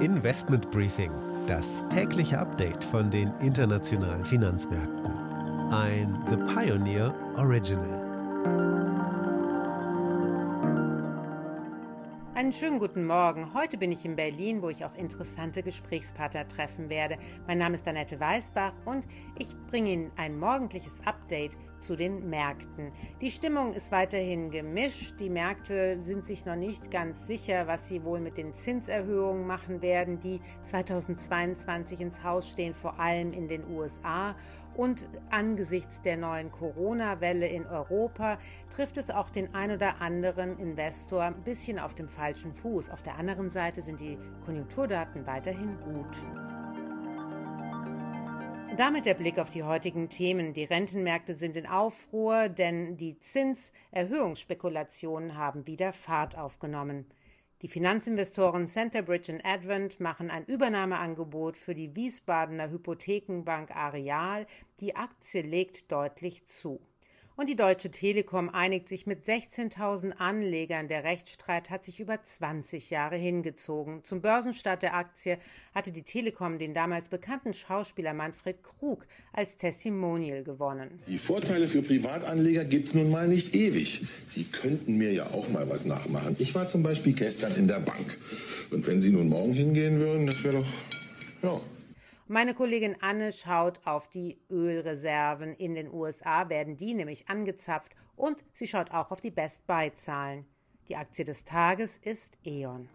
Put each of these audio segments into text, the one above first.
Investment Briefing, das tägliche Update von den internationalen Finanzmärkten. Ein The Pioneer Original. Einen schönen guten Morgen. Heute bin ich in Berlin, wo ich auch interessante Gesprächspartner treffen werde. Mein Name ist Annette Weißbach und ich bringe Ihnen ein morgendliches Update zu den Märkten. Die Stimmung ist weiterhin gemischt. Die Märkte sind sich noch nicht ganz sicher, was sie wohl mit den Zinserhöhungen machen werden, die 2022 ins Haus stehen, vor allem in den USA. Und angesichts der neuen Corona-Welle in Europa trifft es auch den ein oder anderen Investor ein bisschen auf dem falschen Fuß. Auf der anderen Seite sind die Konjunkturdaten weiterhin gut. Damit der Blick auf die heutigen Themen. Die Rentenmärkte sind in Aufruhr, denn die Zinserhöhungsspekulationen haben wieder Fahrt aufgenommen. Die Finanzinvestoren Centerbridge und Advent machen ein Übernahmeangebot für die Wiesbadener Hypothekenbank Areal. Die Aktie legt deutlich zu. Und die Deutsche Telekom einigt sich mit 16.000 Anlegern. Der Rechtsstreit hat sich über 20 Jahre hingezogen. Zum Börsenstart der Aktie hatte die Telekom den damals bekannten Schauspieler Manfred Krug als Testimonial gewonnen. Die Vorteile für Privatanleger gibt es nun mal nicht ewig. Sie könnten mir ja auch mal was nachmachen. Ich war zum Beispiel gestern in der Bank. Und wenn Sie nun morgen hingehen würden, das wäre doch, ja, meine Kollegin Anne schaut auf die Ölreserven in den USA, werden die nämlich angezapft und sie schaut auch auf die Best Buy-Zahlen. Die Aktie des Tages ist E.ON.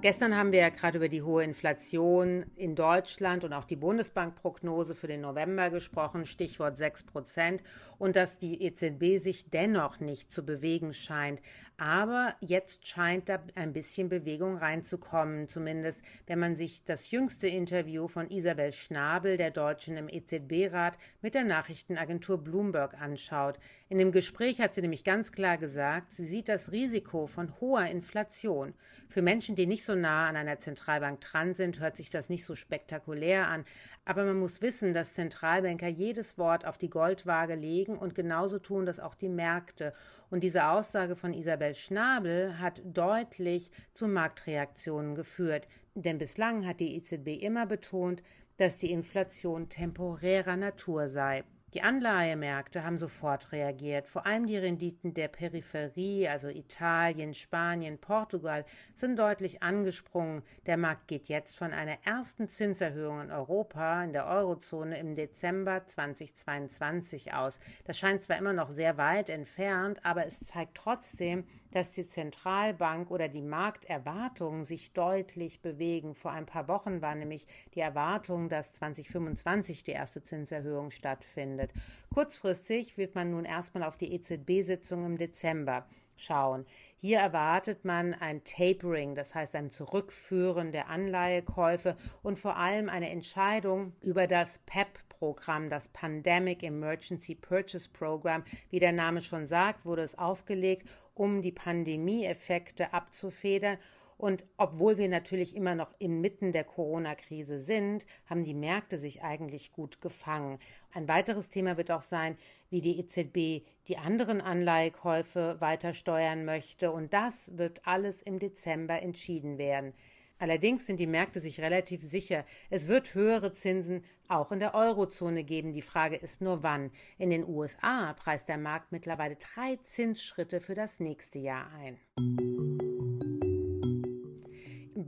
Gestern haben wir ja gerade über die hohe Inflation in Deutschland und auch die Bundesbankprognose für den November gesprochen, Stichwort 6 Prozent, und dass die EZB sich dennoch nicht zu bewegen scheint. Aber jetzt scheint da ein bisschen Bewegung reinzukommen, zumindest wenn man sich das jüngste Interview von Isabel Schnabel, der Deutschen im EZB-Rat, mit der Nachrichtenagentur Bloomberg anschaut. In dem Gespräch hat sie nämlich ganz klar gesagt, sie sieht das Risiko von hoher Inflation für Menschen, die nicht so nah an einer Zentralbank dran sind, hört sich das nicht so spektakulär an. Aber man muss wissen, dass Zentralbanker jedes Wort auf die Goldwaage legen und genauso tun das auch die Märkte. Und diese Aussage von Isabel Schnabel hat deutlich zu Marktreaktionen geführt. Denn bislang hat die EZB immer betont, dass die Inflation temporärer Natur sei. Die Anleihemärkte haben sofort reagiert. Vor allem die Renditen der Peripherie, also Italien, Spanien, Portugal, sind deutlich angesprungen. Der Markt geht jetzt von einer ersten Zinserhöhung in Europa, in der Eurozone im Dezember 2022 aus. Das scheint zwar immer noch sehr weit entfernt, aber es zeigt trotzdem, dass die Zentralbank oder die Markterwartungen sich deutlich bewegen. Vor ein paar Wochen war nämlich die Erwartung, dass 2025 die erste Zinserhöhung stattfindet stattfindet. Kurzfristig wird man nun erstmal auf die EZB-Sitzung im Dezember schauen. Hier erwartet man ein Tapering, das heißt ein Zurückführen der Anleihekäufe und vor allem eine Entscheidung über das PEP-Programm, das Pandemic Emergency Purchase Program. Wie der Name schon sagt, wurde es aufgelegt, um die Pandemieeffekte abzufedern und obwohl wir natürlich immer noch inmitten der Corona-Krise sind, haben die Märkte sich eigentlich gut gefangen. Ein weiteres Thema wird auch sein, wie die EZB die anderen Anleihekäufe weiter steuern möchte. Und das wird alles im Dezember entschieden werden. Allerdings sind die Märkte sich relativ sicher. Es wird höhere Zinsen auch in der Eurozone geben. Die Frage ist nur wann. In den USA preist der Markt mittlerweile drei Zinsschritte für das nächste Jahr ein.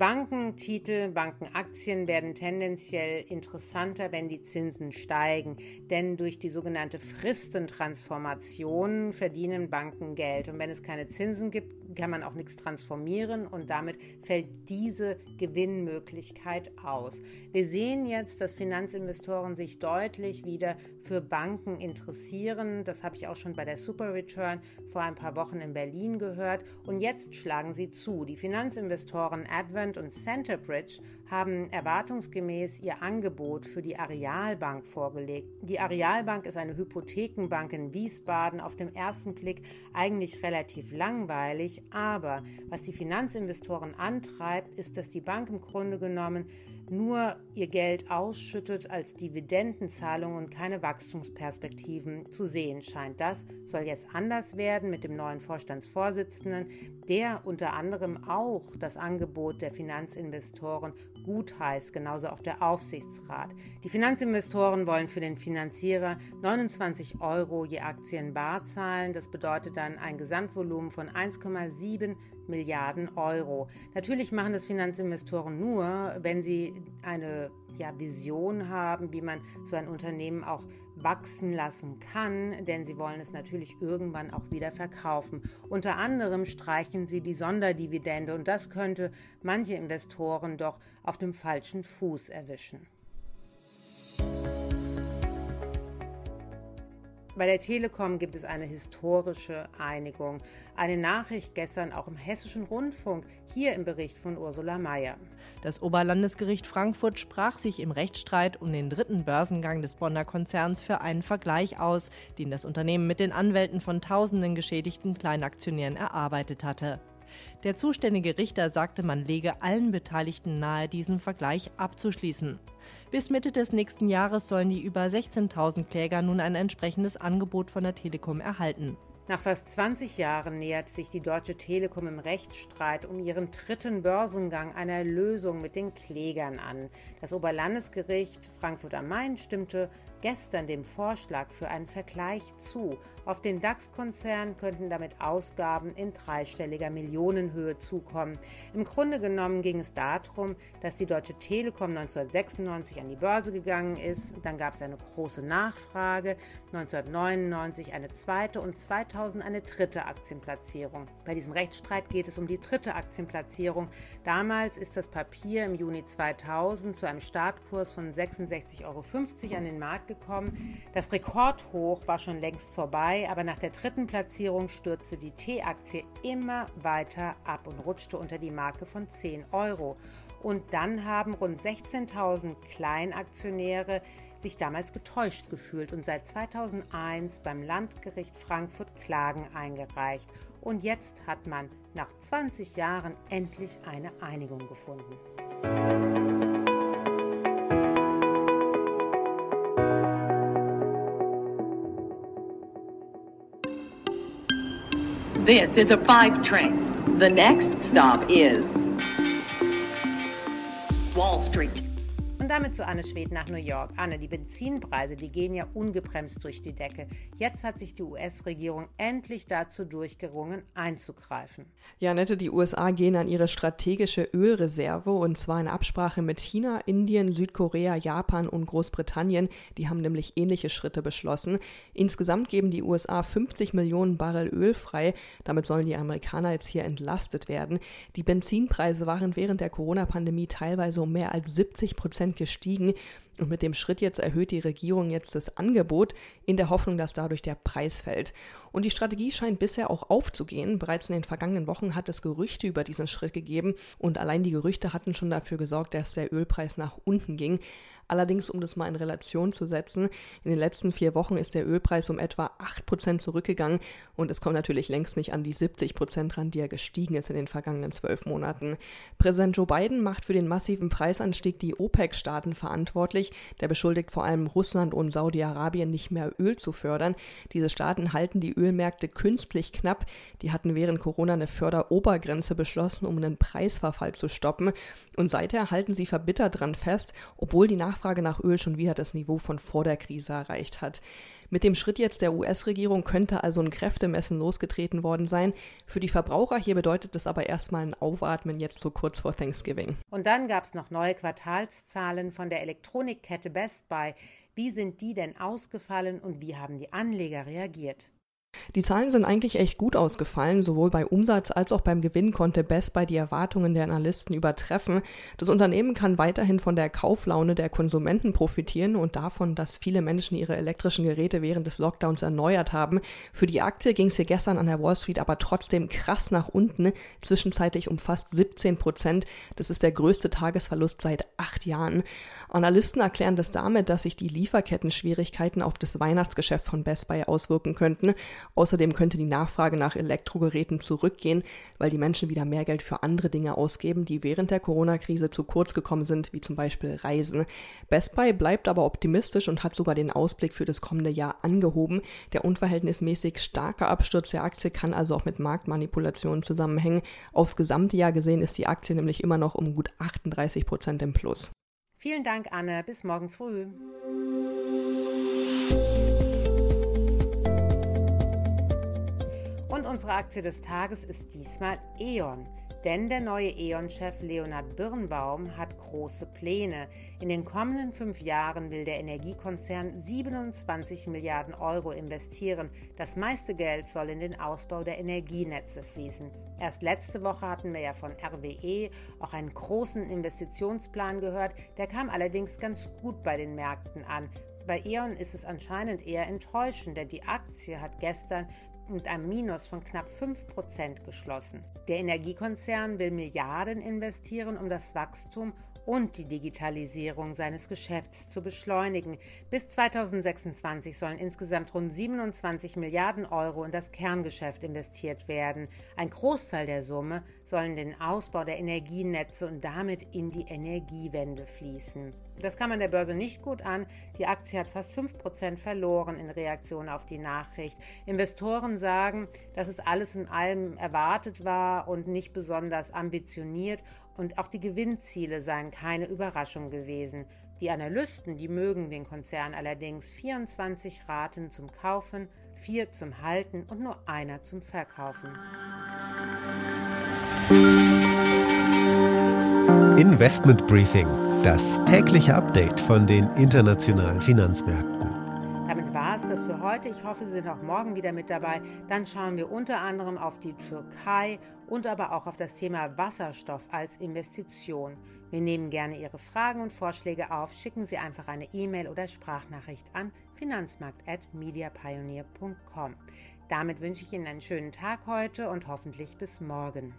Bankentitel, Bankenaktien werden tendenziell interessanter, wenn die Zinsen steigen, denn durch die sogenannte Fristentransformation verdienen Banken Geld. Und wenn es keine Zinsen gibt, kann man auch nichts transformieren und damit fällt diese Gewinnmöglichkeit aus. Wir sehen jetzt, dass Finanzinvestoren sich deutlich wieder für Banken interessieren. Das habe ich auch schon bei der Super Return vor ein paar Wochen in Berlin gehört und jetzt schlagen sie zu. Die Finanzinvestoren Advent und Centerbridge haben erwartungsgemäß ihr Angebot für die Arealbank vorgelegt. Die Arealbank ist eine Hypothekenbank in Wiesbaden, auf dem ersten Blick eigentlich relativ langweilig, aber was die Finanzinvestoren antreibt, ist, dass die Bank im Grunde genommen nur ihr Geld ausschüttet als Dividendenzahlung und keine Wachstumsperspektiven zu sehen scheint. Das soll jetzt anders werden mit dem neuen Vorstandsvorsitzenden, der unter anderem auch das Angebot der Finanzinvestoren gutheißt, genauso auch der Aufsichtsrat. Die Finanzinvestoren wollen für den Finanzierer 29 Euro je Aktien bar zahlen. Das bedeutet dann ein Gesamtvolumen von 1,7 Milliarden Euro. Natürlich machen das Finanzinvestoren nur, wenn sie eine ja, Vision haben, wie man so ein Unternehmen auch wachsen lassen kann, denn sie wollen es natürlich irgendwann auch wieder verkaufen. Unter anderem streichen sie die Sonderdividende und das könnte manche Investoren doch auf dem falschen Fuß erwischen. Bei der Telekom gibt es eine historische Einigung. Eine Nachricht gestern auch im Hessischen Rundfunk, hier im Bericht von Ursula Mayer. Das Oberlandesgericht Frankfurt sprach sich im Rechtsstreit um den dritten Börsengang des Bonner Konzerns für einen Vergleich aus, den das Unternehmen mit den Anwälten von tausenden geschädigten Kleinaktionären erarbeitet hatte. Der zuständige Richter sagte, man lege allen Beteiligten nahe, diesen Vergleich abzuschließen. Bis Mitte des nächsten Jahres sollen die über 16.000 Kläger nun ein entsprechendes Angebot von der Telekom erhalten. Nach fast 20 Jahren nähert sich die Deutsche Telekom im Rechtsstreit um ihren dritten Börsengang einer Lösung mit den Klägern an. Das Oberlandesgericht Frankfurt am Main stimmte gestern dem Vorschlag für einen Vergleich zu. Auf den DAX-Konzern könnten damit Ausgaben in dreistelliger Millionenhöhe zukommen. Im Grunde genommen ging es darum, dass die Deutsche Telekom 1996 an die Börse gegangen ist. Dann gab es eine große Nachfrage, 1999 eine zweite und 2000 eine dritte Aktienplatzierung. Bei diesem Rechtsstreit geht es um die dritte Aktienplatzierung. Damals ist das Papier im Juni 2000 zu einem Startkurs von 66,50 Euro an den Markt gekommen. Das Rekordhoch war schon längst vorbei, aber nach der dritten Platzierung stürzte die T-Aktie immer weiter ab und rutschte unter die Marke von 10 Euro. Und dann haben rund 16.000 Kleinaktionäre sich damals getäuscht gefühlt und seit 2001 beim Landgericht Frankfurt Klagen eingereicht. Und jetzt hat man nach 20 Jahren endlich eine Einigung gefunden. This is a five train. The next stop is Wall Street. Damit zu Anne Schwed nach New York. Anne, die Benzinpreise, die gehen ja ungebremst durch die Decke. Jetzt hat sich die US-Regierung endlich dazu durchgerungen, einzugreifen. Ja, Nette, die USA gehen an ihre strategische Ölreserve und zwar in Absprache mit China, Indien, Südkorea, Japan und Großbritannien. Die haben nämlich ähnliche Schritte beschlossen. Insgesamt geben die USA 50 Millionen Barrel Öl frei. Damit sollen die Amerikaner jetzt hier entlastet werden. Die Benzinpreise waren während der Corona-Pandemie teilweise um mehr als 70 Prozent gestiegen. Und mit dem Schritt jetzt erhöht die Regierung jetzt das Angebot in der Hoffnung, dass dadurch der Preis fällt. Und die Strategie scheint bisher auch aufzugehen. Bereits in den vergangenen Wochen hat es Gerüchte über diesen Schritt gegeben und allein die Gerüchte hatten schon dafür gesorgt, dass der Ölpreis nach unten ging. Allerdings, um das mal in Relation zu setzen, in den letzten vier Wochen ist der Ölpreis um etwa 8% zurückgegangen und es kommt natürlich längst nicht an die 70% ran, die er gestiegen ist in den vergangenen zwölf Monaten. Präsident Joe Biden macht für den massiven Preisanstieg die OPEC-Staaten verantwortlich. Der beschuldigt vor allem Russland und Saudi-Arabien nicht mehr Öl zu fördern. Diese Staaten halten die Ölmärkte künstlich knapp. Die hatten während Corona eine Förderobergrenze beschlossen, um einen Preisverfall zu stoppen. Und seither halten sie verbittert dran fest, obwohl die Nachfrage Nachfrage nach Öl schon wieder das Niveau von vor der Krise erreicht hat. Mit dem Schritt jetzt der US-Regierung könnte also ein Kräftemessen losgetreten worden sein. Für die Verbraucher hier bedeutet das aber erstmal ein Aufatmen jetzt so kurz vor Thanksgiving. Und dann gab es noch neue Quartalszahlen von der Elektronikkette Best Buy. Wie sind die denn ausgefallen und wie haben die Anleger reagiert? Die Zahlen sind eigentlich echt gut ausgefallen. Sowohl bei Umsatz als auch beim Gewinn konnte Best Buy die Erwartungen der Analysten übertreffen. Das Unternehmen kann weiterhin von der Kauflaune der Konsumenten profitieren und davon, dass viele Menschen ihre elektrischen Geräte während des Lockdowns erneuert haben. Für die Aktie ging es hier gestern an der Wall Street aber trotzdem krass nach unten, zwischenzeitlich um fast 17 Prozent. Das ist der größte Tagesverlust seit acht Jahren. Analysten erklären das damit, dass sich die Lieferketten-Schwierigkeiten auf das Weihnachtsgeschäft von Best Buy auswirken könnten. Außerdem könnte die Nachfrage nach Elektrogeräten zurückgehen, weil die Menschen wieder mehr Geld für andere Dinge ausgeben, die während der Corona-Krise zu kurz gekommen sind, wie zum Beispiel Reisen. Best Buy bleibt aber optimistisch und hat sogar den Ausblick für das kommende Jahr angehoben. Der unverhältnismäßig starke Absturz der Aktie kann also auch mit Marktmanipulationen zusammenhängen. Aufs gesamte Jahr gesehen ist die Aktie nämlich immer noch um gut 38 Prozent im Plus. Vielen Dank, Anne. Bis morgen früh. Unsere Aktie des Tages ist diesmal E.ON. Denn der neue E.ON-Chef Leonhard Birnbaum hat große Pläne. In den kommenden fünf Jahren will der Energiekonzern 27 Milliarden Euro investieren. Das meiste Geld soll in den Ausbau der Energienetze fließen. Erst letzte Woche hatten wir ja von RWE auch einen großen Investitionsplan gehört. Der kam allerdings ganz gut bei den Märkten an. Bei E.ON ist es anscheinend eher enttäuschend, denn die Aktie hat gestern mit einem Minus von knapp 5% geschlossen. Der Energiekonzern will Milliarden investieren, um das Wachstum und die Digitalisierung seines Geschäfts zu beschleunigen. Bis 2026 sollen insgesamt rund 27 Milliarden Euro in das Kerngeschäft investiert werden. Ein Großteil der Summe soll in den Ausbau der Energienetze und damit in die Energiewende fließen. Das kam an der Börse nicht gut an. Die Aktie hat fast 5% verloren in Reaktion auf die Nachricht. Investoren sagen, dass es alles in allem erwartet war und nicht besonders ambitioniert und auch die Gewinnziele seien keine Überraschung gewesen. Die Analysten, die mögen den Konzern allerdings 24 Raten zum Kaufen, vier zum Halten und nur einer zum Verkaufen. Investment Briefing, das tägliche Update von den internationalen Finanzmärkten heute. Ich hoffe, Sie sind auch morgen wieder mit dabei. Dann schauen wir unter anderem auf die Türkei und aber auch auf das Thema Wasserstoff als Investition. Wir nehmen gerne Ihre Fragen und Vorschläge auf. Schicken Sie einfach eine E-Mail oder Sprachnachricht an finanzmarkt.mediapioneer.com. Damit wünsche ich Ihnen einen schönen Tag heute und hoffentlich bis morgen.